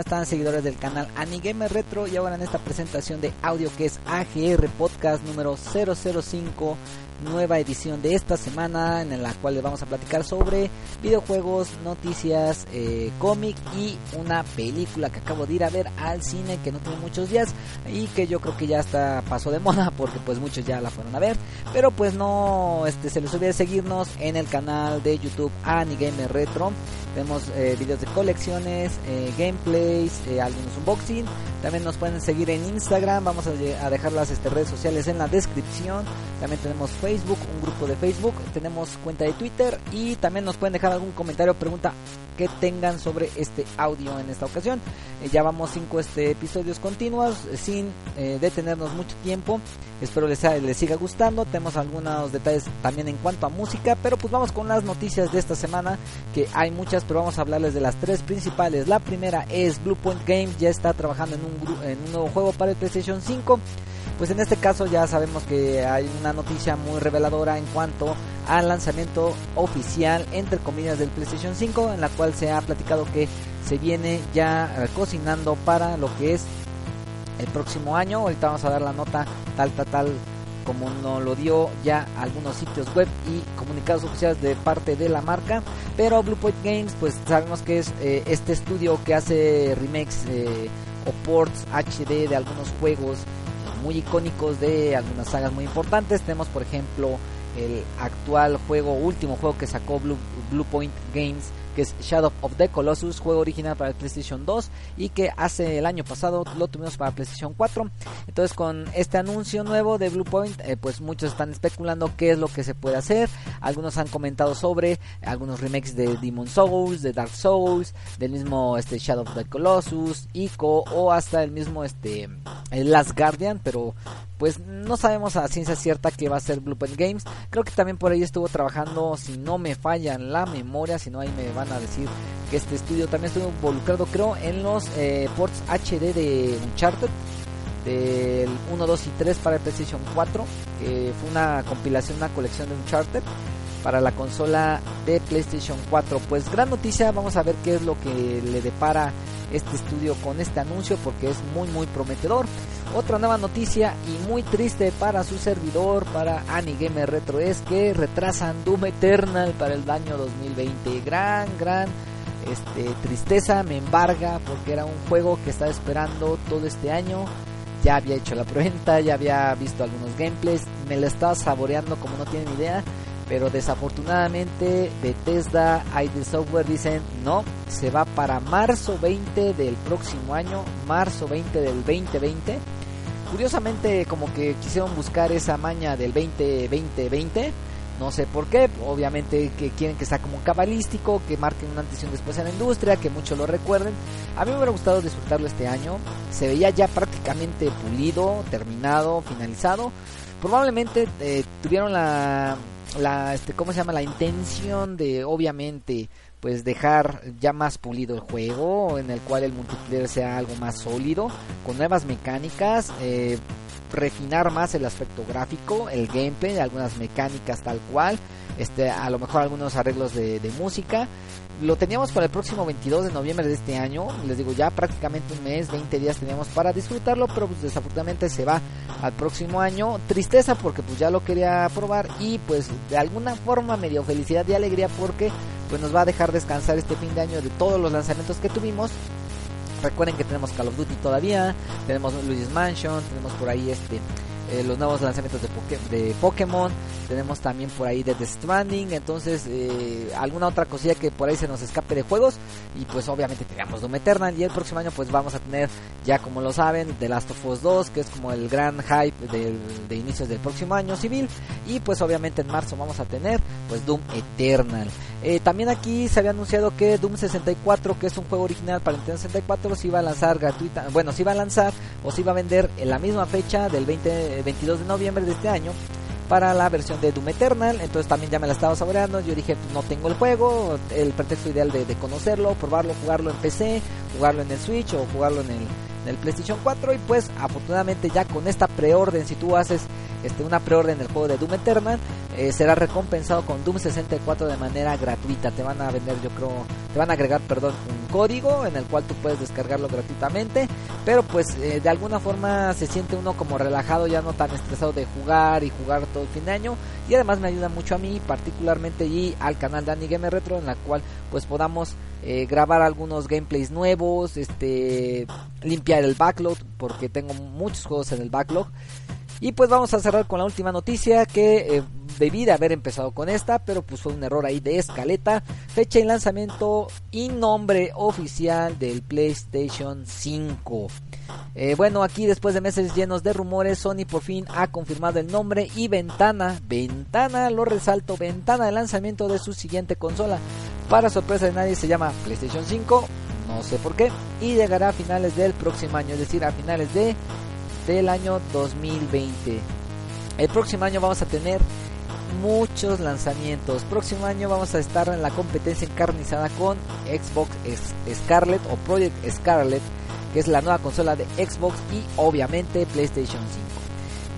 ¿Cómo están seguidores del canal Anigamer Retro? Y ahora en esta presentación de audio que es AGR Podcast número 005 nueva edición de esta semana en la cual les vamos a platicar sobre videojuegos, noticias, eh, cómic y una película que acabo de ir a ver al cine que no tiene muchos días y que yo creo que ya está paso de moda porque pues muchos ya la fueron a ver, pero pues no este se les olvide seguirnos en el canal de YouTube Anigamer Retro. Tenemos eh, videos de colecciones, eh, gameplays, eh, algunos unboxing. También nos pueden seguir en Instagram. Vamos a, a dejar las este, redes sociales en la descripción. También tenemos Facebook, un grupo de Facebook. Tenemos cuenta de Twitter. Y también nos pueden dejar algún comentario o pregunta que tengan sobre este audio en esta ocasión. Eh, ya vamos cinco este, episodios continuos eh, sin eh, detenernos mucho tiempo. Espero les, les siga gustando. Tenemos algunos detalles también en cuanto a música. Pero pues vamos con las noticias de esta semana. Que hay muchas, pero vamos a hablarles de las tres principales. La primera es Blue Point Games. Ya está trabajando en un, en un nuevo juego para el PlayStation 5. Pues en este caso ya sabemos que hay una noticia muy reveladora en cuanto al lanzamiento oficial entre comillas del PlayStation 5 en la cual se ha platicado que se viene ya eh, cocinando para lo que es el próximo año. Ahorita vamos a dar la nota tal tal tal como nos lo dio ya algunos sitios web y comunicados oficiales de parte de la marca. Pero Bluepoint Games, pues sabemos que es eh, este estudio que hace remakes eh, o ports HD de algunos juegos muy icónicos de algunas sagas muy importantes. Tenemos por ejemplo el actual juego, último juego que sacó Blue, Blue Point Games que es Shadow of the Colossus, juego original para el PlayStation 2 y que hace el año pasado lo tuvimos para PlayStation 4. Entonces con este anuncio nuevo de Bluepoint, eh, pues muchos están especulando qué es lo que se puede hacer. Algunos han comentado sobre algunos remakes de Demon Souls, de Dark Souls, del mismo este Shadow of the Colossus, Ico o hasta el mismo este Last Guardian, pero pues no sabemos a ciencia cierta que va a ser Blueprint Games. Creo que también por ahí estuvo trabajando, si no me falla en la memoria, si no ahí me van a decir que este estudio también estuvo involucrado, creo, en los eh, ports HD de Uncharted. Del 1, 2 y 3 para el PlayStation 4, que fue una compilación, una colección de Uncharted para la consola de PlayStation 4. Pues gran noticia, vamos a ver qué es lo que le depara este estudio con este anuncio porque es muy muy prometedor. Otra nueva noticia y muy triste para su servidor, para Gamer Retro, es que retrasan Doom Eternal para el año 2020. Gran, gran este, tristeza me embarga porque era un juego que estaba esperando todo este año. Ya había hecho la preventa, ya había visto algunos gameplays, me lo estaba saboreando como no tienen idea pero desafortunadamente Bethesda ID Software dicen no, se va para marzo 20 del próximo año, marzo 20 del 2020. Curiosamente como que quisieron buscar esa maña del 2020-20, no sé por qué, obviamente que quieren que sea como cabalístico, que marquen una antes un después en la industria, que muchos lo recuerden. A mí me hubiera gustado disfrutarlo este año, se veía ya prácticamente pulido, terminado, finalizado. Probablemente eh, tuvieron la la este cómo se llama la intención de obviamente pues dejar ya más pulido el juego en el cual el multiplayer sea algo más sólido con nuevas mecánicas eh, refinar más el aspecto gráfico el gameplay algunas mecánicas tal cual este a lo mejor algunos arreglos de, música lo teníamos para el próximo 22 de noviembre de este año. Les digo, ya prácticamente un mes, 20 días teníamos para disfrutarlo, pero pues desafortunadamente se va al próximo año. Tristeza porque pues ya lo quería probar y pues de alguna forma medio felicidad y alegría porque pues nos va a dejar descansar este fin de año de todos los lanzamientos que tuvimos. Recuerden que tenemos Call of Duty todavía, tenemos Luigi's Mansion, tenemos por ahí este eh, los nuevos lanzamientos de, de Pokémon, tenemos también por ahí The Stranding, entonces eh, alguna otra cosilla que por ahí se nos escape de juegos y pues obviamente tenemos Doom Eternal y el próximo año pues vamos a tener ya como lo saben The Last of Us 2 que es como el gran hype de inicios del próximo año civil y pues obviamente en marzo vamos a tener pues Doom Eternal. Eh, también aquí se había anunciado que Doom 64 que es un juego original para Nintendo 64 se iba a lanzar gratuita, bueno se iba a lanzar o se iba a vender en la misma fecha del 20, 22 de noviembre de este año para la versión de Doom Eternal. Entonces también ya me la estaba saboreando. Yo dije, pues, no tengo el juego. El pretexto ideal de, conocerlo, probarlo, jugarlo en PC, jugarlo en el Switch o jugarlo en el, en el PlayStation 4. Y pues afortunadamente ya con esta preorden, si tú haces este, una preorden del juego de Doom Eternal, eh, será recompensado con Doom 64 de manera gratuita. Te van a vender, yo creo, te van a agregar, perdón, un código en el cual tú puedes descargarlo gratuitamente. Pero pues eh, de alguna forma se siente uno como relajado, ya no tan estresado de jugar y jugar todo el fin de año. Y además me ayuda mucho a mí, particularmente y al canal de Anigame Retro, en la cual pues podamos eh, grabar algunos gameplays nuevos, este, limpiar el backlog, porque tengo muchos juegos en el backlog. Y pues vamos a cerrar con la última noticia que eh, debí de haber empezado con esta, pero pues fue un error ahí de escaleta. Fecha y lanzamiento y nombre oficial del PlayStation 5. Eh, bueno, aquí después de meses llenos de rumores, Sony por fin ha confirmado el nombre y ventana, ventana, lo resalto, ventana de lanzamiento de su siguiente consola. Para sorpresa de nadie se llama PlayStation 5, no sé por qué, y llegará a finales del próximo año, es decir, a finales de del año 2020. El próximo año vamos a tener muchos lanzamientos. Próximo año vamos a estar en la competencia encarnizada con Xbox Scarlet o Project Scarlet, que es la nueva consola de Xbox y obviamente PlayStation 5.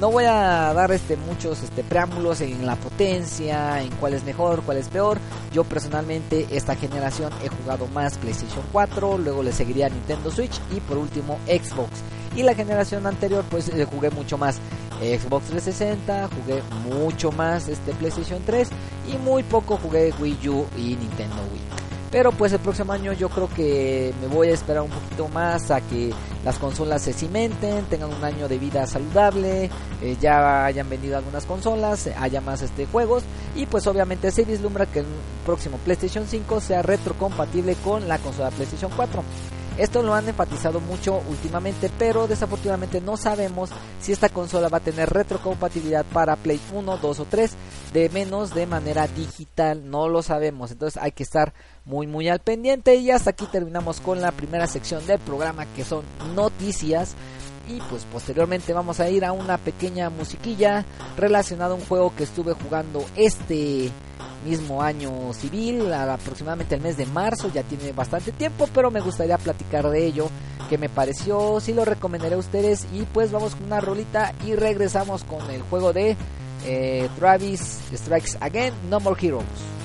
No voy a dar este muchos este preámbulos en la potencia, en cuál es mejor, cuál es peor. Yo personalmente esta generación he jugado más PlayStation 4, luego le seguiría Nintendo Switch y por último Xbox. Y la generación anterior pues eh, jugué mucho más Xbox 360, jugué mucho más este PlayStation 3 y muy poco jugué Wii U y Nintendo Wii. Pero pues el próximo año yo creo que me voy a esperar un poquito más a que las consolas se cimenten, tengan un año de vida saludable, eh, ya hayan vendido algunas consolas, haya más este juegos y pues obviamente se vislumbra que el próximo PlayStation 5 sea retrocompatible con la consola PlayStation 4. Esto lo han enfatizado mucho últimamente, pero desafortunadamente no sabemos si esta consola va a tener retrocompatibilidad para Play 1, 2 o 3, de menos de manera digital, no lo sabemos, entonces hay que estar muy muy al pendiente. Y hasta aquí terminamos con la primera sección del programa que son noticias. Y pues posteriormente vamos a ir a una pequeña musiquilla relacionada a un juego que estuve jugando este mismo año civil, aproximadamente el mes de marzo, ya tiene bastante tiempo, pero me gustaría platicar de ello, que me pareció, si lo recomendaré a ustedes y pues vamos con una rolita y regresamos con el juego de eh, Travis Strikes Again, No More Heroes.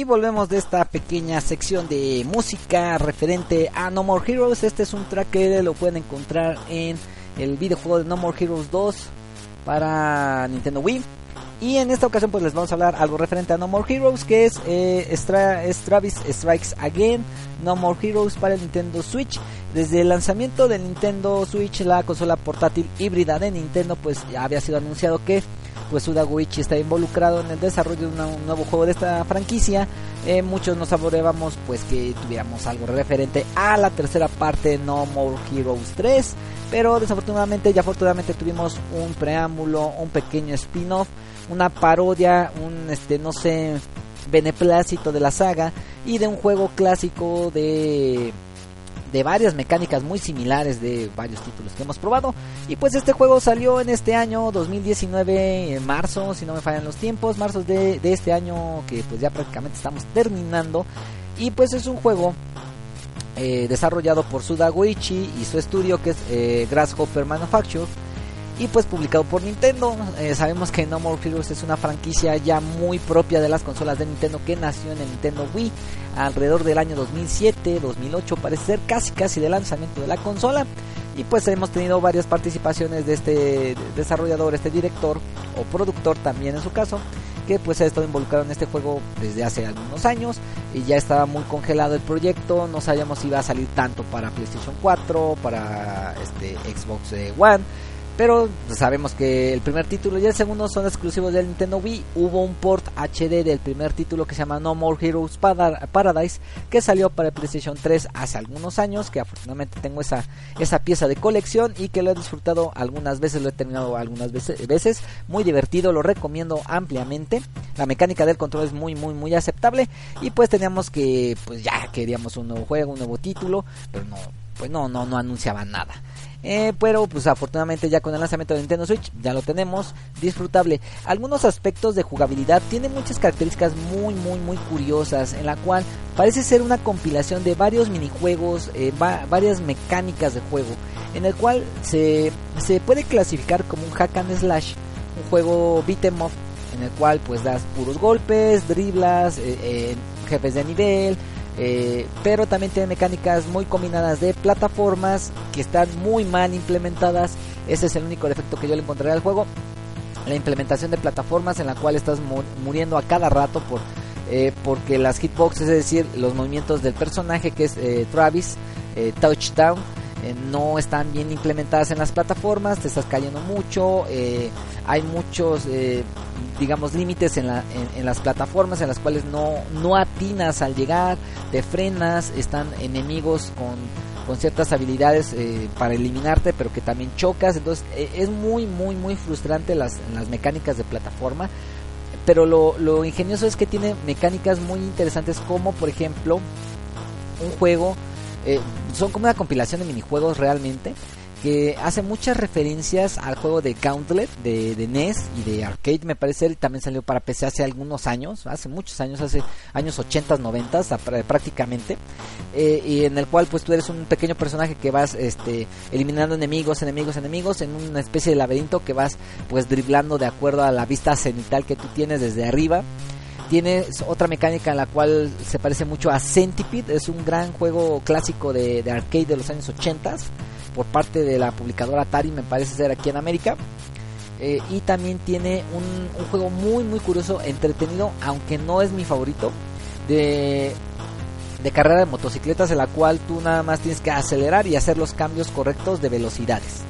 Y volvemos de esta pequeña sección de música referente a No More Heroes. Este es un track que lo pueden encontrar en el videojuego de No More Heroes 2 para Nintendo Wii. Y en esta ocasión pues les vamos a hablar algo referente a No More Heroes que es, eh, Travis Strikes Again No More Heroes para el Nintendo Switch. Desde el lanzamiento del Nintendo Switch, la consola portátil híbrida de Nintendo, pues ya había sido anunciado que pues Suda Goichi está involucrado en el desarrollo de un nuevo juego de esta franquicia. Eh, muchos nos saboreábamos pues que tuviéramos algo referente a la tercera parte de No More Heroes 3. Pero desafortunadamente y afortunadamente tuvimos un preámbulo, un pequeño spin-off, una parodia, un este no sé beneplácito de la saga y de un juego clásico de de varias mecánicas muy similares de varios títulos que hemos probado. Y pues este juego salió en este año 2019, en marzo, si no me fallan los tiempos, marzo de, de este año que pues ya prácticamente estamos terminando. Y pues es un juego eh, desarrollado por Suda Goichi y su estudio que es eh, Grasshopper Manufacture y pues publicado por Nintendo. Eh, sabemos que No More Heroes es una franquicia ya muy propia de las consolas de Nintendo que nació en el Nintendo Wii alrededor del año 2007, 2008, parece ser casi casi de lanzamiento de la consola. Y pues hemos tenido varias participaciones de este desarrollador, este director o productor también en su caso, que pues ha estado involucrado en este juego desde hace algunos años y ya estaba muy congelado el proyecto, no sabíamos si iba a salir tanto para PlayStation 4, para este Xbox One pero sabemos que el primer título y el segundo son exclusivos del Nintendo Wii. Hubo un port HD del primer título que se llama No More Heroes Paradise que salió para el PlayStation 3 hace algunos años. Que afortunadamente tengo esa, esa pieza de colección y que lo he disfrutado algunas veces, lo he terminado algunas veces. Muy divertido, lo recomiendo ampliamente. La mecánica del control es muy, muy, muy aceptable. Y pues teníamos que, pues ya queríamos un nuevo juego, un nuevo título, pero no, pues no, no, no anunciaban nada. Eh, pero pues afortunadamente ya con el lanzamiento de Nintendo Switch ya lo tenemos disfrutable. Algunos aspectos de jugabilidad tienen muchas características muy muy muy curiosas en la cual parece ser una compilación de varios minijuegos, eh, va varias mecánicas de juego en el cual se, se puede clasificar como un hack and slash, un juego beat'em up en el cual pues das puros golpes, driblas, eh, jefes de nivel, eh, pero también tiene mecánicas muy combinadas de plataformas que están muy mal implementadas. Ese es el único defecto que yo le encontraré al juego. La implementación de plataformas en la cual estás muriendo a cada rato por eh, porque las hitboxes, es decir, los movimientos del personaje que es eh, Travis, Touchdown, no están bien implementadas en las plataformas, te estás cayendo mucho, hay muchos digamos, límites en, la, en, las plataformas en las cuales no, no atinas al llegar, te frenas, están enemigos con, con ciertas habilidades eh, para eliminarte, pero que también chocas. Entonces eh, es muy, muy, muy frustrante las, las mecánicas de plataforma. Pero lo, lo ingenioso es que tiene mecánicas muy interesantes como, por ejemplo, un juego... Eh, son como una compilación de minijuegos realmente que hace muchas referencias al juego de Gauntlet de, de NES y de Arcade, me parece, también salió para PC hace algunos años, hace muchos años, hace años 80, 90 prácticamente, eh, y en el cual pues tú eres un pequeño personaje que vas este, eliminando enemigos, enemigos, enemigos, en una especie de laberinto que vas pues driblando de acuerdo a la vista cenital que tú tienes desde arriba. Tienes otra mecánica en la cual se parece mucho a Centipede, es un gran juego clásico de, de arcade de los años 80 por parte de la publicadora Atari, me parece ser aquí en América. Eh, y también tiene un, juego muy muy curioso, entretenido, aunque no es mi favorito, de, de carrera de motocicletas en la cual tú nada más tienes que acelerar y hacer los cambios correctos de velocidades.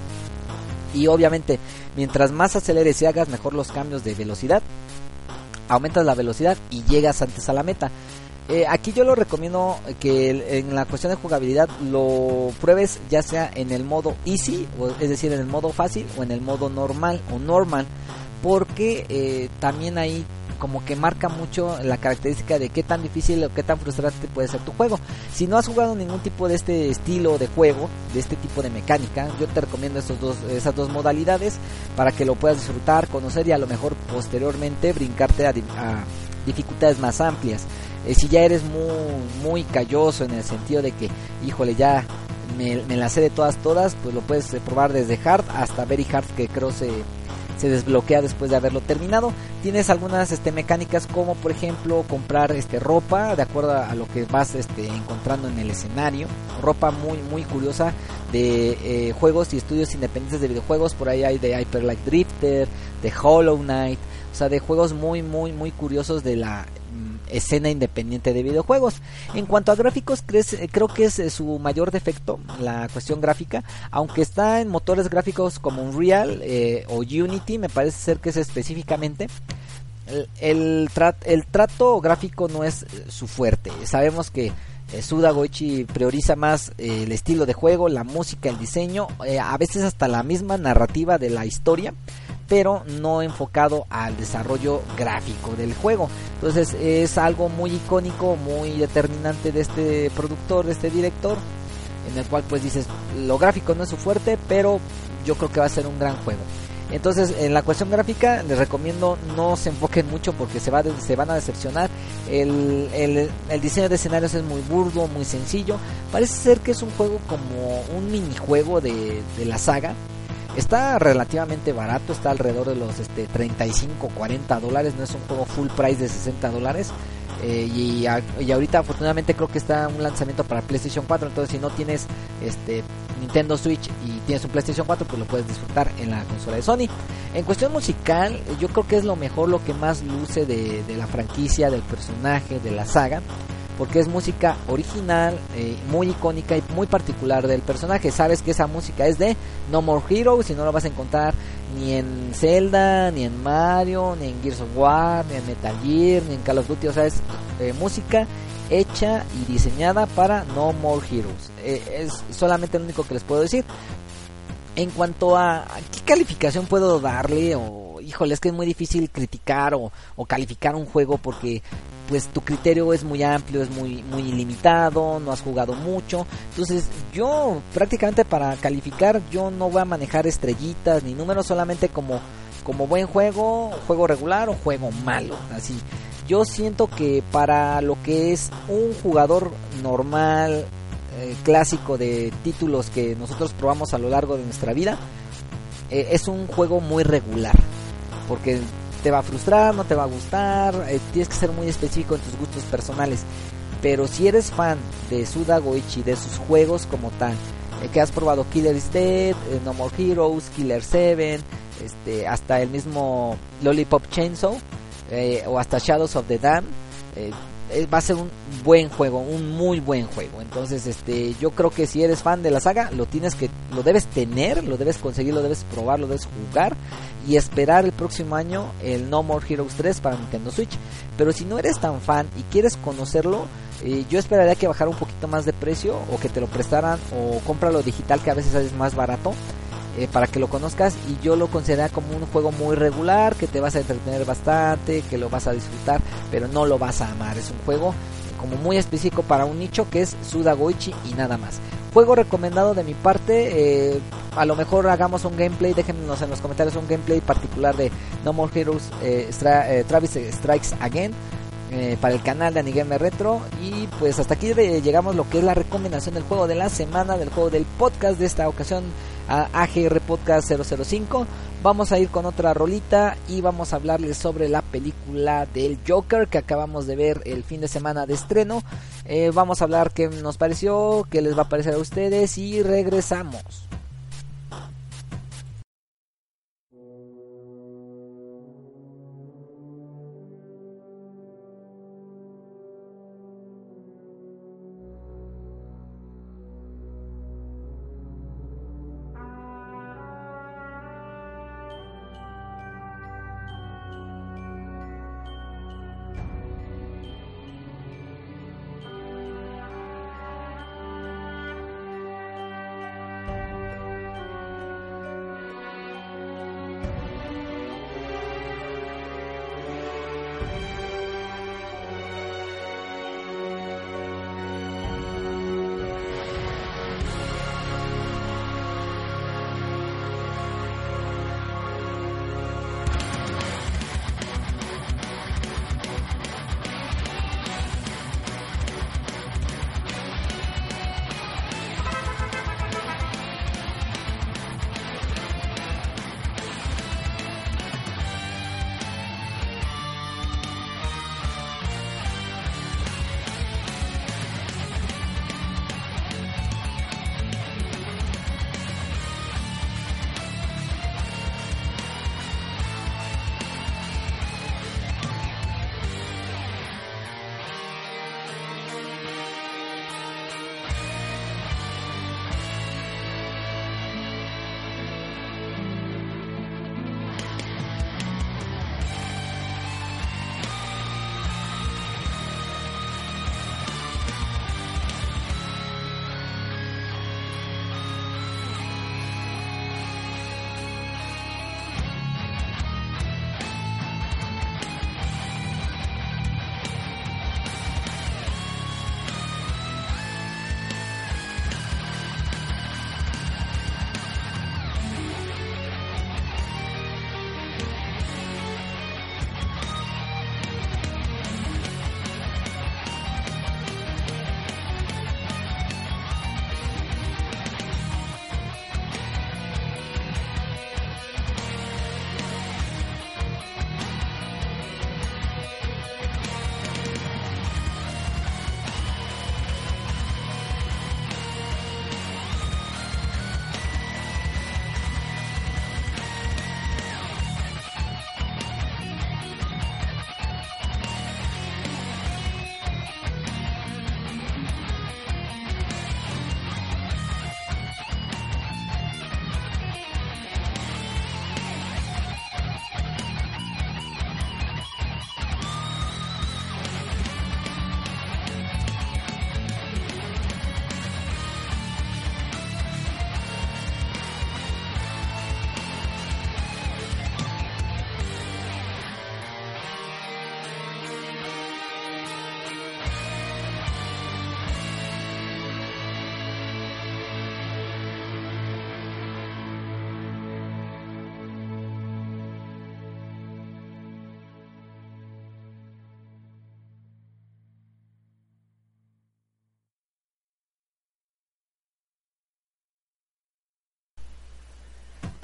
Y obviamente, mientras más aceleres y hagas mejor los cambios de velocidad, aumentas la velocidad y llegas antes a la meta. Eh, aquí yo lo recomiendo que en la cuestión de jugabilidad lo pruebes ya sea en el modo easy, es decir, en el modo fácil o en el modo normal o normal, porque eh, también ahí como que marca mucho la característica de qué tan difícil o qué tan frustrante puede ser tu juego. Si no has jugado ningún tipo de este estilo de juego, de este tipo de mecánica, yo te recomiendo estos dos, esas dos modalidades para que lo puedas disfrutar, conocer y a lo mejor posteriormente brincarte a dificultades más amplias. Eh, si ya eres muy, muy calloso en el sentido de que, híjole, ya me, me la sé de todas, todas, pues lo puedes eh, probar desde hard hasta very hard, que creo se, se desbloquea después de haberlo terminado. Tienes algunas este, mecánicas como por ejemplo comprar este, ropa de acuerdo a lo que vas este, encontrando en el escenario. Ropa muy muy curiosa de eh, juegos y estudios independientes de videojuegos. Por ahí hay de Hyper Light Drifter, de Hollow Knight. O sea, de juegos muy muy muy curiosos de la escena independiente de videojuegos. En cuanto a gráficos, eh, creo que es eh, su mayor defecto, la cuestión gráfica, aunque está en motores gráficos como Unreal eh, o Unity, me parece ser que es específicamente. El, el trato gráfico no es su fuerte. Sabemos que Suda Goichi prioriza más el estilo de juego, la música, el diseño, a veces hasta la misma narrativa de la historia pero no enfocado al desarrollo gráfico del juego. Entonces es algo muy icónico, muy determinante de este productor, de este director, en el cual pues dices, lo gráfico no es su fuerte, pero yo creo que va a ser un gran juego. Entonces, en la cuestión gráfica, les recomiendo no se enfoquen mucho porque se, va se van a decepcionar. El, diseño de escenarios es muy burdo, muy sencillo. Parece ser que es un juego como un minijuego de la saga. Está relativamente barato, está alrededor de los este, 35, 40 dólares, no es un juego full price de 60 dólares. Eh, y, ahorita afortunadamente creo que está un lanzamiento para PlayStation 4, entonces si no tienes este Nintendo Switch y tienes un PlayStation 4, pues lo puedes disfrutar en la consola de Sony. En cuestión musical, yo creo que es lo mejor, lo que más luce de, de la franquicia, del personaje, de la saga porque es música original, eh, muy icónica y muy particular del personaje. Sabes que esa música es de No More Heroes y no la vas a encontrar ni en Zelda, ni en Mario, ni en Gears of War, ni en Metal Gear, ni en Call of Duty. O sea, es eh, música hecha y diseñada para No More Heroes. Eh, es solamente lo único que les puedo decir. En cuanto a, qué calificación puedo darle, o híjole, es que es muy difícil criticar o, o calificar un juego porque pues tu criterio es muy amplio, es muy muy ilimitado, no has jugado mucho. Entonces, yo prácticamente para calificar yo no voy a manejar estrellitas ni números solamente como como buen juego, juego regular o juego malo, así. Yo siento que para lo que es un jugador normal, eh, clásico de títulos que nosotros probamos a lo largo de nuestra vida, eh, es un juego muy regular. Porque te va a frustrar, no te va a gustar, eh, tienes que ser muy específico en tus gustos personales. Pero si eres fan de Suda Goichi, de sus juegos como tal, eh, que has probado Killer is Dead, eh, No More Heroes, Killer 7, este, hasta el mismo Lollipop Chainsaw, o hasta Shadows of the Dam, va a ser un buen juego, un muy buen juego. Entonces, este, yo creo que si eres fan de la saga, lo tienes que, lo debes tener, lo debes conseguir, lo debes probar, lo debes jugar y esperar el próximo año el No More Heroes 3 para Nintendo Switch. Pero si no eres tan fan y quieres conocerlo, eh, yo esperaría que bajara un poquito más de precio o que te lo prestaran o cómpralo digital que a veces es más barato. Eh, para que lo conozcas y yo lo considero como un juego muy regular que te vas a entretener bastante que lo vas a disfrutar pero no lo vas a amar. Es un juego como muy específico para un nicho que es Suda Goichi y nada más. Juego recomendado de mi parte eh, a lo mejor hagamos un gameplay déjenos en los comentarios un gameplay particular de No More Heroes eh, Travis Strikes Again para el canal de Anigame Retro. Y pues hasta aquí llegamos lo que es la recomendación del juego de la semana del juego del podcast de esta ocasión a AGR Podcast 005. Vamos a ir con otra rolita y vamos a hablarles sobre la película del Joker que acabamos de ver el fin de semana de estreno. Eh, vamos a hablar qué nos pareció, qué les va a parecer a ustedes y regresamos.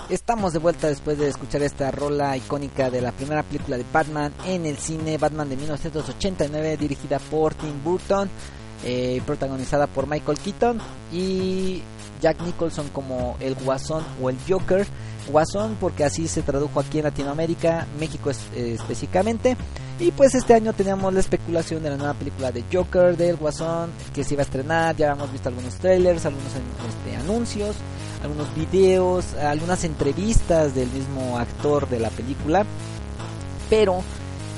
Estamos de vuelta después de escuchar esta rola icónica de la primera película de Batman en el cine, Batman de 1989, dirigida por Tim Burton, eh, protagonizada por Michael Keaton y Jack Nicholson como el Guasón o el Joker. Guasón porque así se tradujo aquí en Latinoamérica, México eh, específicamente. Y pues este año teníamos la especulación de la nueva película de Joker, del Guasón, que se iba a estrenar, ya hemos visto algunos trailers, algunos este, anuncios, algunos videos, algunas entrevistas del mismo actor de la película. Pero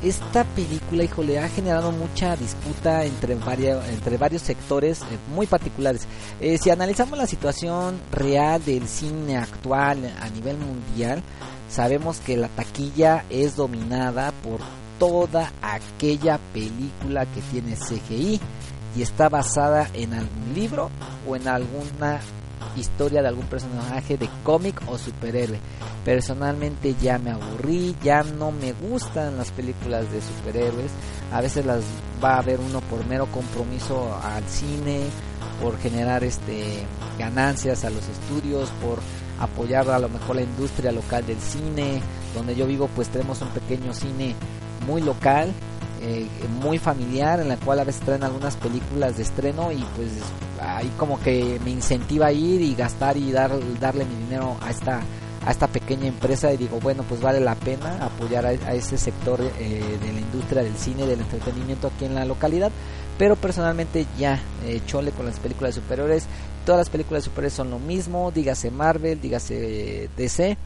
esta película, híjole, ha generado mucha disputa entre, varios, entre varios sectores eh, muy particulares. Eh, si analizamos la situación real del cine actual a nivel mundial, sabemos que la taquilla es dominada por toda aquella película que tiene CGI y está basada en algún libro o en alguna historia de algún personaje de cómic o superhéroe. Personalmente ya me aburrí, ya no me gustan las películas de superhéroes. A veces las va a ver uno por mero compromiso al cine, por generar este ganancias a los estudios, por apoyar a lo mejor la industria local del cine. Donde yo vivo pues tenemos un pequeño cine muy local, eh, muy familiar, en la cual a veces traen algunas películas de estreno y pues ahí como que me incentiva a ir y gastar y dar, darle mi dinero a esta a esta pequeña empresa y digo bueno pues vale la pena apoyar a, ese sector eh, de la industria del cine del entretenimiento aquí en la localidad pero personalmente ya eh, chole con las películas superiores. Todas las películas superiores son lo mismo dígase Marvel dígase DC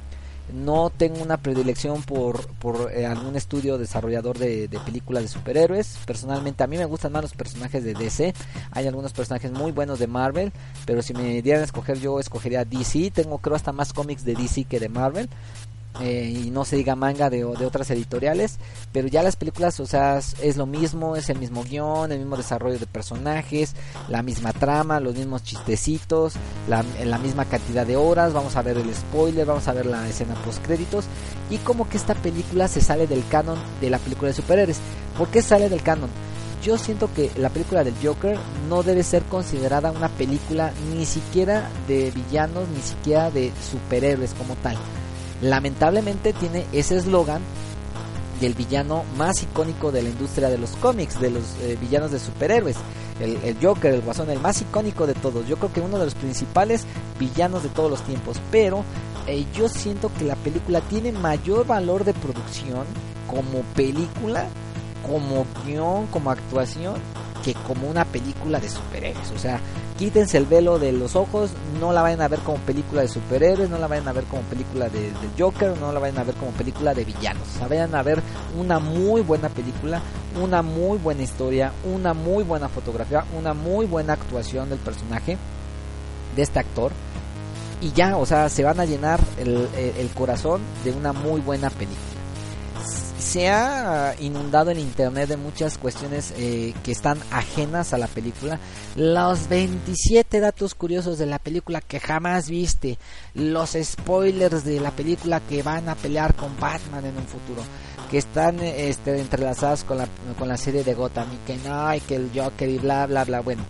no tengo una predilección por, por eh, algún estudio desarrollador de, películas de superhéroes. Personalmente a mí me gustan más los personajes de DC. Hay algunos personajes muy buenos de Marvel, pero si me dieran a escoger yo escogería DC. Tengo creo hasta más cómics de DC que de Marvel. Eh, y no se diga manga de, de, otras editoriales, pero ya las películas, o sea, es lo mismo, es el mismo guion, el mismo desarrollo de personajes, la misma trama, los mismos chistecitos, la, misma cantidad de horas, vamos a ver el spoiler, vamos a ver la escena post créditos y como que esta película se sale del canon de la película de superhéroes. ¿Por qué sale del canon? Yo siento que la película del Joker no debe ser considerada una película ni siquiera de villanos, ni siquiera de superhéroes como tal lamentablemente tiene ese eslogan del villano más icónico de la industria de los cómics, de los eh, villanos de superhéroes. El, Joker, el Guasón, el más icónico de todos. Yo creo que uno de los principales villanos de todos los tiempos. Pero eh, yo siento que la película tiene mayor valor de producción como película, como guion, como actuación, que como una película de superhéroes. O sea, quítense el velo de los ojos, no la vayan a ver como película de superhéroes, no la vayan a ver como película de, Joker, no la vayan a ver como película de villanos. O sea, vayan a ver una muy buena película, una muy buena historia, una muy buena fotografía, una muy buena actuación del personaje, de este actor. Y ya, o sea, se van a llenar el corazón de una muy buena película se ha inundado el internet de muchas cuestiones eh, que están ajenas a la película. Los 27 datos curiosos de la película que jamás viste. Los spoilers de la película que van a pelear con Batman en un futuro. Que están este, entrelazadas con la, con la serie de Gotham y que no, hay que el Joker y bla, bla, bla. Bueno,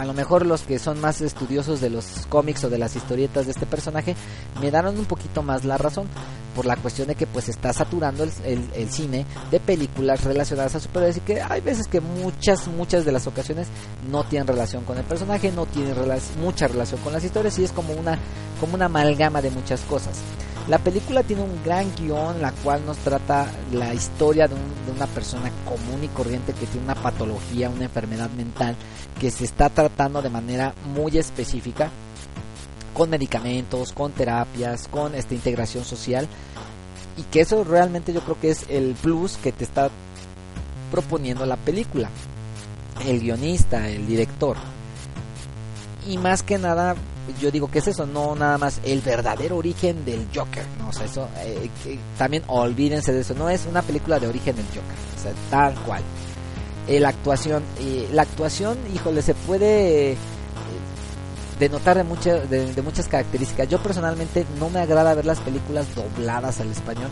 a lo mejor los que son más estudiosos de los cómics o de las historietas de este personaje me daron un poquito más la razón por la cuestión de que pues está saturando el, cine de películas relacionadas a superhéroes y que hay veces que muchas muchas de las ocasiones no tienen relación con el personaje no tienen mucha relación con las historias y es como una como una amalgama de muchas cosas la película tiene un gran guion, la cual nos trata la historia de, de, una persona común y corriente que tiene una patología, una enfermedad mental, que se está tratando de manera muy específica con medicamentos, con terapias, con esta integración social y que eso realmente yo creo que es el plus que te está proponiendo la película, el guionista, el director. Y más que nada, yo digo que es eso, no nada más el verdadero origen del Joker, no, o eso eh, también olvídense de eso, no es una película de origen del Joker, o sea, tal cual. Eh, la actuación, eh, la actuación, híjole, se puede denotar de, muchas de, muchas características. Yo personalmente no me agrada ver las películas dobladas al español.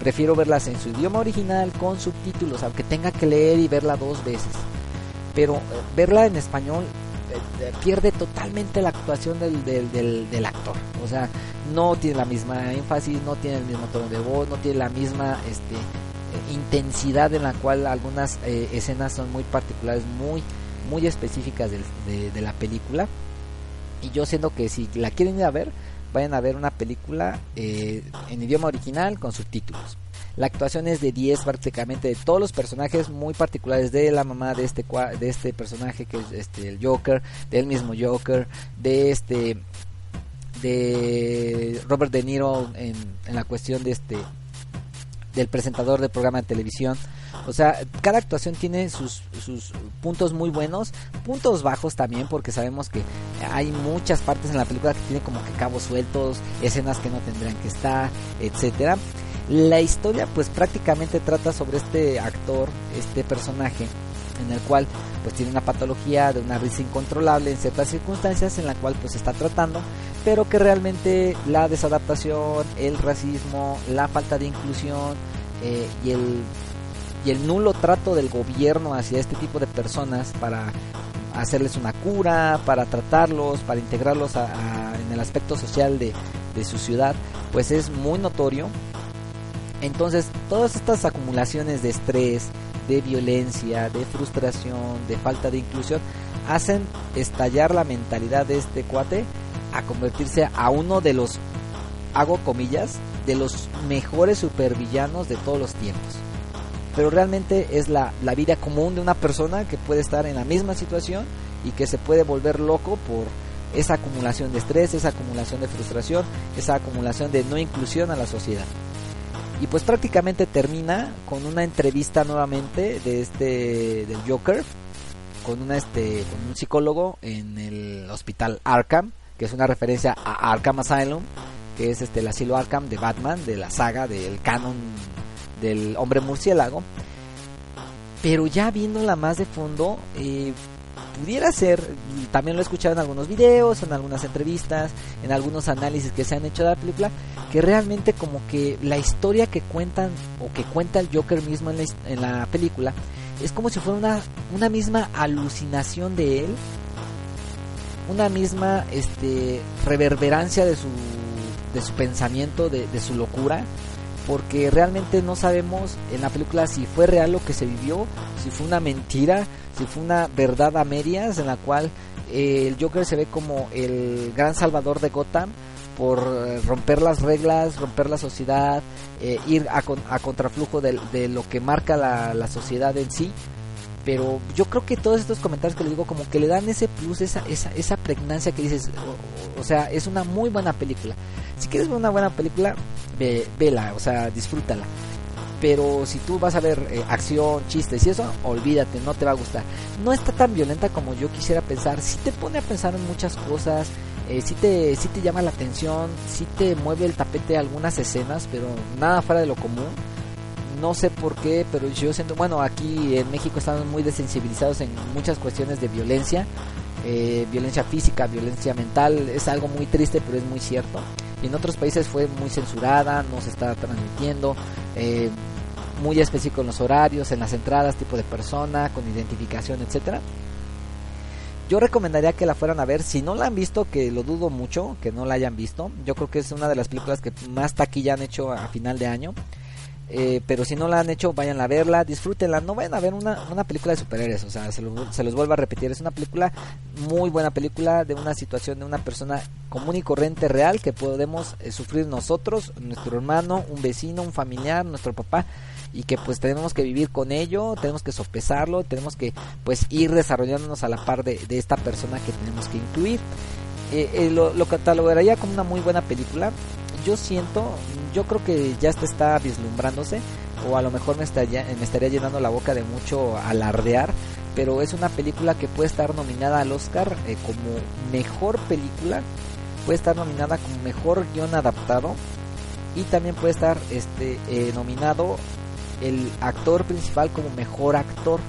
Prefiero verlas en su idioma original con subtítulos, aunque tenga que leer y verla dos veces. Pero eh, verla en español eh, eh, pierde totalmente la actuación del, del, del, actor. O sea, no tiene la misma énfasis, no tiene el mismo tono de voz, no tiene la misma este, intensidad en la cual algunas escenas son muy particulares, muy, muy específicas de, de la película y yo siento que si la quieren ir a ver, vayan a ver una película eh, en idioma original con subtítulos. La actuación es de 10 prácticamente de todos los personajes muy particulares de la mamá de este de este personaje que es este el Joker, del mismo Joker, de este de Robert De Niro en, la cuestión de este del presentador del programa de televisión. O sea, cada actuación tiene sus, sus puntos muy buenos, puntos bajos también, porque sabemos que hay muchas partes en la película que tienen como que cabos sueltos, escenas que no tendrían que estar, etcétera. La historia pues prácticamente trata sobre este actor, este personaje, en el cual pues tiene una patología de una risa incontrolable en ciertas circunstancias en la cual pues está tratando, pero que realmente la desadaptación, el racismo, la falta de inclusión eh, y el y el nulo trato del gobierno hacia este tipo de personas para hacerles una cura, para tratarlos, para integrarlos en el aspecto social de, de su ciudad, pues es muy notorio. Entonces, todas estas acumulaciones de estrés, de violencia, de frustración, de falta de inclusión, hacen estallar la mentalidad de este cuate a convertirse a uno de los, hago comillas, de los mejores supervillanos de todos los tiempos. Pero realmente es la, la vida común de una persona que puede estar en la misma situación y que se puede volver loco por esa acumulación de estrés, esa acumulación de frustración, esa acumulación de no inclusión a la sociedad y pues prácticamente termina con una entrevista nuevamente de este del Joker con una este con un psicólogo en el hospital Arkham que es una referencia a Arkham Asylum que es este el asilo Arkham de Batman de la saga del canon del hombre murciélago. Pero ya viéndola más de fondo eh, pudiera ser, también lo he escuchado en algunos videos, en algunas entrevistas, en algunos análisis que se han hecho de la película, que realmente como que la historia que cuentan o que cuenta el Joker mismo en la, en la película es como si fuera una, una misma alucinación de él, una misma este, reverberancia de su, de su pensamiento, de, de su locura porque realmente no sabemos en la película si fue real lo que se vivió, si fue una mentira, si fue una verdad a medias en la cual eh, el Joker se ve como el gran salvador de Gotham por eh, romper las reglas, romper la sociedad, eh, ir a, contraflujo de, lo que marca la, la, sociedad en sí. Pero yo creo que todos estos comentarios que le digo como que le dan ese plus, esa, esa, esa pregnancia que dices, o, o, sea, es una muy buena película. Si quieres ver una buena película, ve, vela, o sea, disfrútala pero si tú vas a ver eh, acción, chistes y eso, olvídate, no te va a gustar. No está tan violenta como yo quisiera pensar, sí te pone a pensar en muchas cosas, eh, te, sí te llama la atención, sí te mueve el tapete algunas escenas, pero nada fuera de lo común. No sé por qué, pero yo siento, bueno, aquí en México estamos muy desensibilizados en muchas cuestiones de violencia, eh, violencia física, violencia mental, es algo muy triste, pero es muy cierto y en otros países fue muy censurada, no se está transmitiendo, eh, muy específico en los horarios, en las entradas, tipo de persona, con identificación, etcétera. Yo recomendaría que la fueran a ver, si no la han visto, que lo dudo mucho, que no la hayan visto. Yo creo que es una de las películas que más taquilla han hecho a final de año. Eh, pero si no la han hecho, vayan a verla, disfrútenla. No vayan a ver una, una película de superhéroes, o sea, se, lo, se los vuelvo a repetir. Es una película, muy buena película, de una situación de una persona común y corriente real que podemos eh, sufrir nosotros, nuestro hermano, un vecino, un familiar, nuestro papá y que pues tenemos que vivir con ello, tenemos que sopesarlo, tenemos que pues ir desarrollándonos a la par de, de esta persona que tenemos que incluir. Eh, eh, lo, lo catalogaría como una muy buena película. Yo siento, yo creo que ya está vislumbrándose, o a lo mejor me estaría, llenando la boca de mucho alardear, pero es una película que puede estar nominada al Oscar eh, como mejor película, puede estar nominada como mejor guion adaptado y también puede estar este eh, nominado el actor principal como mejor actor.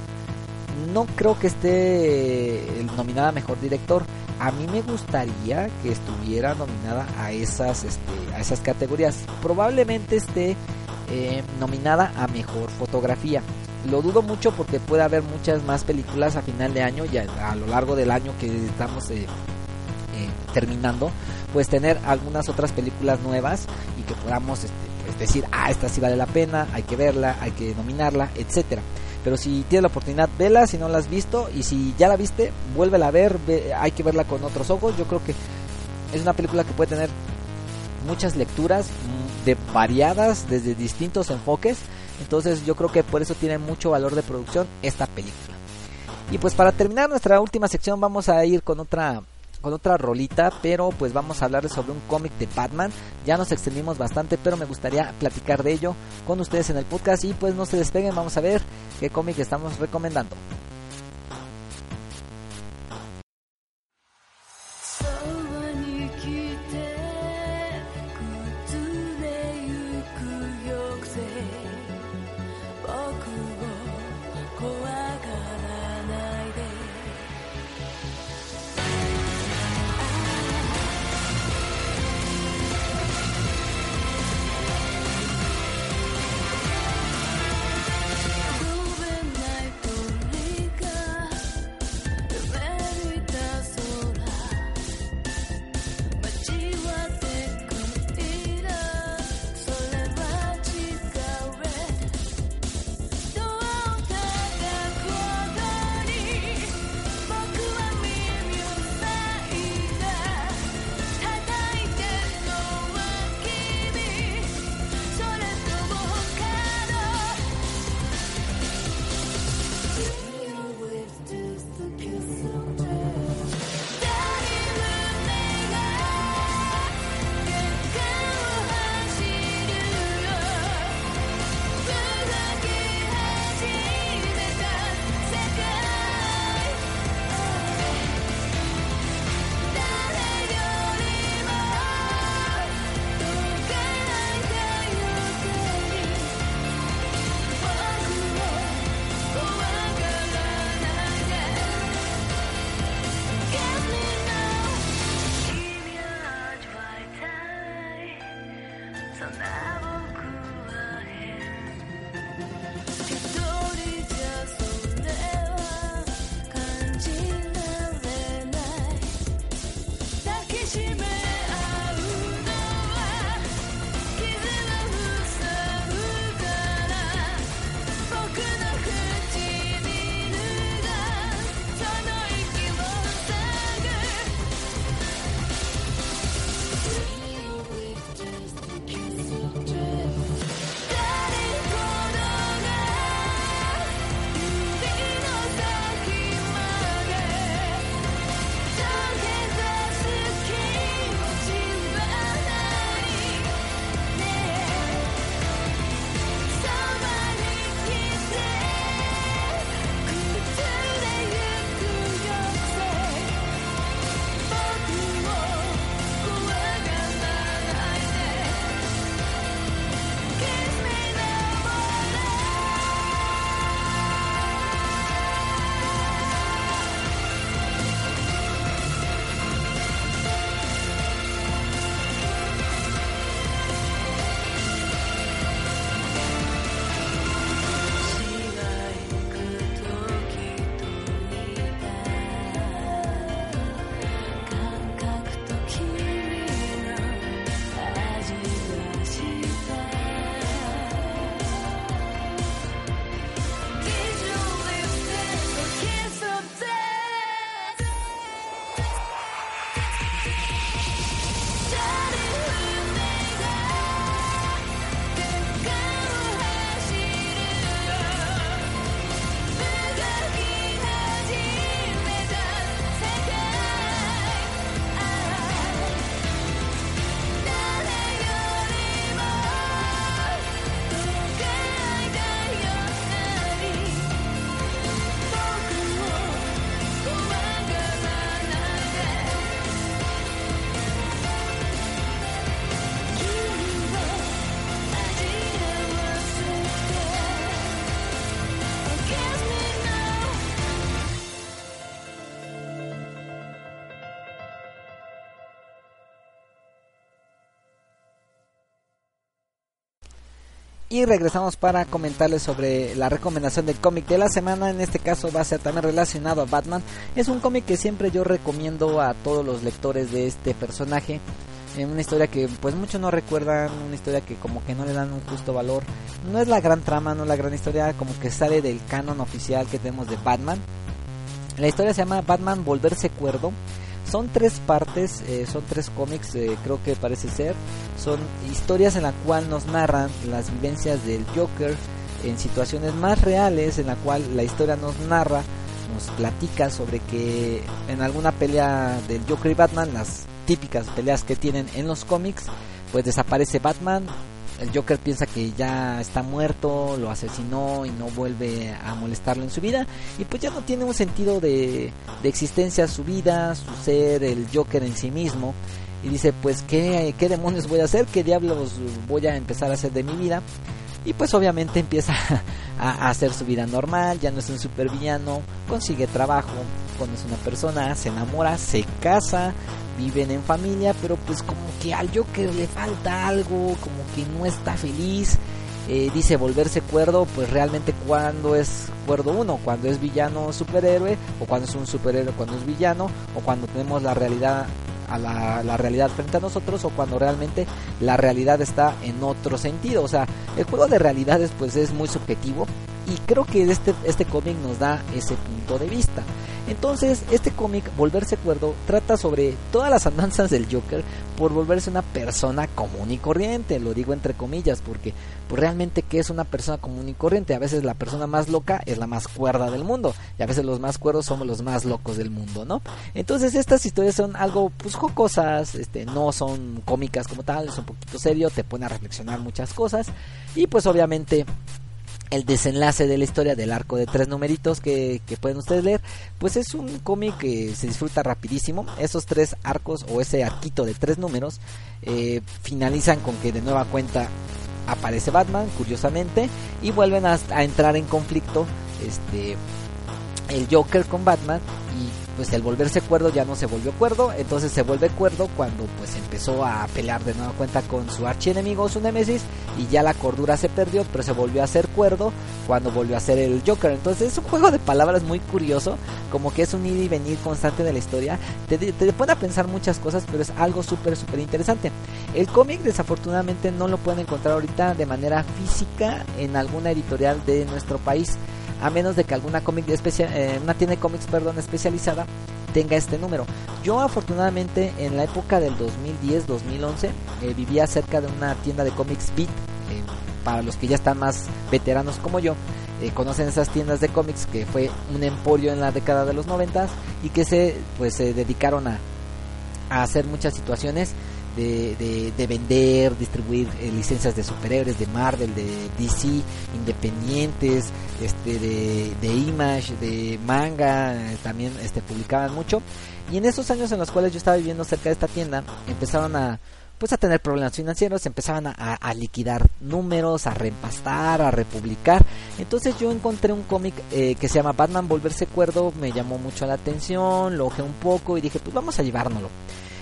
No creo que esté nominada a mejor director. A mí me gustaría que estuviera nominada a esas, este, a esas categorías. Probablemente esté eh, nominada a mejor fotografía. Lo dudo mucho porque puede haber muchas más películas a final de año y a, lo largo del año que estamos eh, eh, terminando, pues tener algunas otras películas nuevas y que podamos este, pues decir, ah, esta sí vale la pena, hay que verla, hay que nominarla, etcétera. Pero si tienes la oportunidad, vela si no la has visto y si ya la viste, vuélvela a ver, ve, hay que verla con otros ojos. Yo creo que es una película que puede tener muchas lecturas mm, de variadas desde distintos enfoques. Entonces yo creo que por eso tiene mucho valor de producción esta película. Y pues para terminar nuestra última sección vamos a ir con otra con otra rolita, pero pues vamos a hablar sobre un cómic de Batman. Ya nos extendimos bastante, pero me gustaría platicar de ello con ustedes en el podcast y pues no se despeguen, vamos a ver qué cómic estamos recomendando. Y regresamos para comentarles sobre la recomendación del cómic de la semana. En este caso va a ser también relacionado a Batman. Es un cómic que siempre yo recomiendo a todos los lectores de este personaje. En una historia que pues muchos no recuerdan, una historia que como que no le dan un justo valor. No es la gran trama, no es la gran historia, como que sale del canon oficial que tenemos de Batman. La historia se llama Batman Volverse Cuerdo Son tres partes, eh, son tres cómics, eh, creo que parece ser. Son historias en la cual nos narran las vivencias del Joker en situaciones más reales, en la cual la historia nos narra, nos platica sobre que en alguna pelea del Joker y Batman, las típicas peleas que tienen en los cómics, pues desaparece Batman, el Joker piensa que ya está muerto, lo asesinó y no vuelve a molestarlo en su vida. Y pues ya no tiene un sentido de, existencia su vida, su ser, el Joker en sí mismo. Y dice, pues, ¿qué, ¿qué demonios voy a hacer? ¿Qué diablos voy a empezar a hacer de mi vida? Y pues obviamente empieza a, hacer su vida normal, ya no es un supervillano, consigue trabajo, conoce una persona, se enamora, se casa, viven en familia, pero pues como que al Joker le falta algo, como que no está feliz. Eh, dice volverse cuerdo, pues realmente cuando es cuerdo uno, cuando es villano superhéroe, o cuando es un superhéroe cuando es villano, o cuando tenemos la realidad a la, la, realidad frente a nosotros o cuando realmente la realidad está en otro sentido. O sea, el juego de realidades pues es muy subjetivo y creo que este, este cómic nos da ese punto de vista. Entonces, este cómic, Volverse Cuerdo, trata sobre todas las andanzas del Joker por volverse una persona común y corriente. Lo digo entre comillas, porque pues, realmente, ¿qué es una persona común y corriente? A veces la persona más loca es la más cuerda del mundo, y a veces los más cuerdos somos los más locos del mundo, ¿no? Entonces, estas historias son algo, pues, jocosas, este, no son cómicas como tal, es un poquito serio, te pone a reflexionar muchas cosas, y pues, obviamente, el desenlace de la historia del arco de tres numeritos que, pueden ustedes leer, pues es un cómic que se disfruta rapidísimo. Esos tres arcos o ese arquito de tres números eh, finalizan con que de nueva cuenta aparece Batman, curiosamente, y vuelven a, a entrar en conflicto este el Joker con Batman pues el volverse cuerdo ya no se volvió cuerdo, entonces se vuelve cuerdo cuando pues empezó a pelear de nueva cuenta con su archienemigo, su némesis, y ya la cordura se perdió, pero se volvió a ser cuerdo cuando volvió a ser el Joker. Entonces es un juego de palabras muy curioso, como que es un ir y venir constante de la historia, te, te pone a pensar muchas cosas, pero es algo súper, súper interesante. El cómic desafortunadamente no lo pueden encontrar ahorita de manera física en alguna editorial de nuestro país a menos de que alguna cómic especial, eh, una tienda de cómics perdón, especializada tenga este número. Yo afortunadamente en la época del 2010-2011 eh, vivía cerca de una tienda de cómics Beat. Eh, para los que ya están más veteranos como yo, conocen esas tiendas de cómics que fue un emporio en la década de los 90 y que se pues se dedicaron a, a hacer muchas situaciones de, de, vender, distribuir eh, licencias de superhéroes, de Marvel, de DC, independientes, este, de, de Image, de manga, eh, también este, publicaban mucho. Y en esos años en los cuales yo estaba viviendo cerca de esta tienda, empezaron a pues a tener problemas financieros, empezaban a, liquidar números, a reempastar, a republicar. Entonces yo encontré un cómic eh, que se llama Batman Volverse Cuerdo, me llamó mucho la atención, lo ojé un poco y dije, pues vamos a llevárnoslo.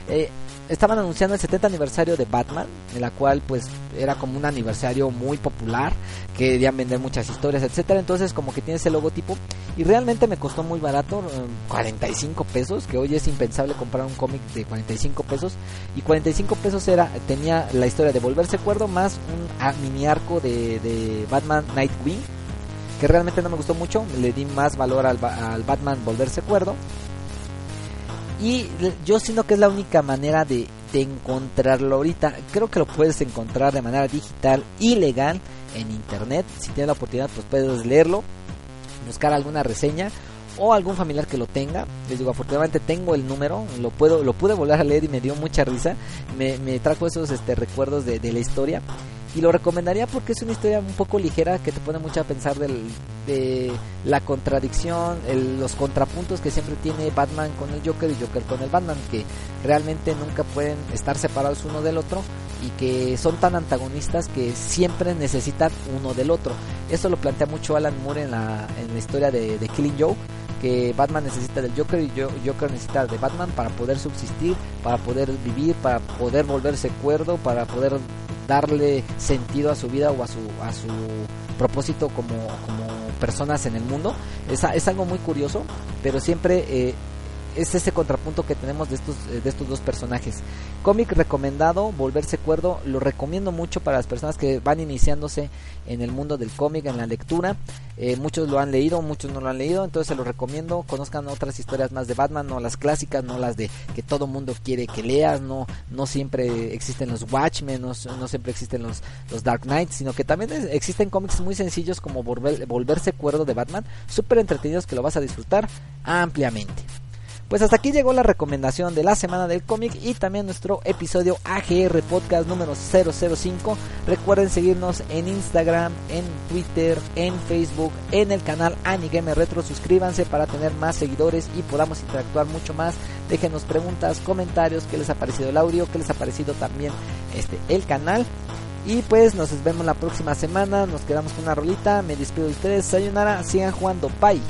Eh, estaban anunciando el 70 aniversario de Batman, en la cual pues era como un aniversario muy popular, que querían vender muchas historias, etcétera, entonces como que tiene ese logotipo y realmente me costó muy barato, 45 eh, pesos, que hoy es impensable comprar un cómic de 45 pesos. Y 45 pesos era tenía la historia de Volverse Cuerdo más un mini arco de, de Batman Nightwing que realmente no me gustó mucho, le di más valor al, al Batman Volverse Cuerdo y yo siento que es la única manera de, encontrarlo ahorita. Creo que lo puedes encontrar de manera digital y legal en internet. Si tienes la oportunidad, pues puedes leerlo, buscar alguna reseña o algún familiar que lo tenga. Les digo, afortunadamente tengo el número, lo puedo, lo pude volver a leer y me dio mucha risa. Me, me trajo esos este, recuerdos de, de la historia. Y lo recomendaría porque es una historia un poco ligera que te pone mucho a pensar del, de la contradicción, los contrapuntos que siempre tiene Batman con el Joker y Joker con el Batman, que realmente nunca pueden estar separados uno del otro y que son tan antagonistas que siempre necesitan uno del otro. Eso lo plantea mucho Alan Moore en la, en la historia de, de Killing Joke que Batman necesita del Joker y Joker necesita de Batman para poder subsistir, para poder vivir, para poder volverse cuerdo, para poder darle sentido a su vida o a su, a su propósito como, como personas en el mundo. Es, es algo muy curioso, pero siempre eh, es ese contrapunto que tenemos de estos, eh, de estos dos personajes. Cómic recomendado, Volverse Cuerdo, lo recomiendo mucho para las personas que van iniciándose en el mundo del cómic, en la lectura. Eh, muchos lo han leído, muchos no lo han leído, entonces se lo recomiendo. Conozcan otras historias más de Batman, no las clásicas, no las de que todo mundo quiere que leas, no, no siempre existen los Watchmen, no, no siempre existen los, los Dark Knights, sino que también existen cómics muy sencillos como Volverse Cuerdo de Batman, súper entretenidos que lo vas a disfrutar ampliamente. Pues hasta aquí llegó la recomendación de la semana del cómic y también nuestro episodio AGR Podcast número 005. Recuerden seguirnos en Instagram, en Twitter, en Facebook, en el canal Anigame Retro. Suscríbanse para tener más seguidores y podamos interactuar mucho más. Déjenos preguntas, comentarios, qué les ha parecido el audio, qué les ha parecido también este el canal. Y pues nos vemos la próxima semana. Nos quedamos con una rolita. Me despido de ustedes. Sayonara. Sigan jugando. Bye.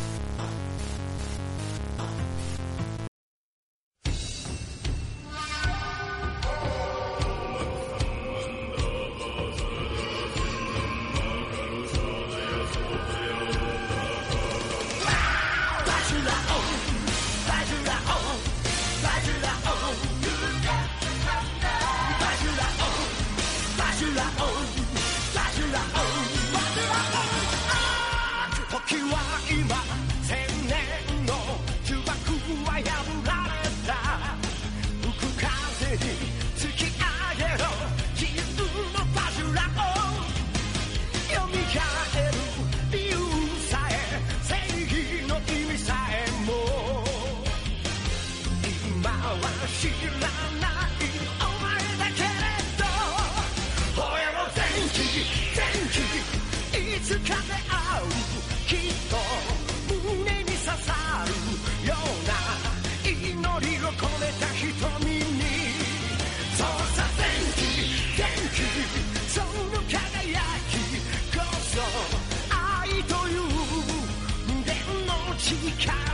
she can't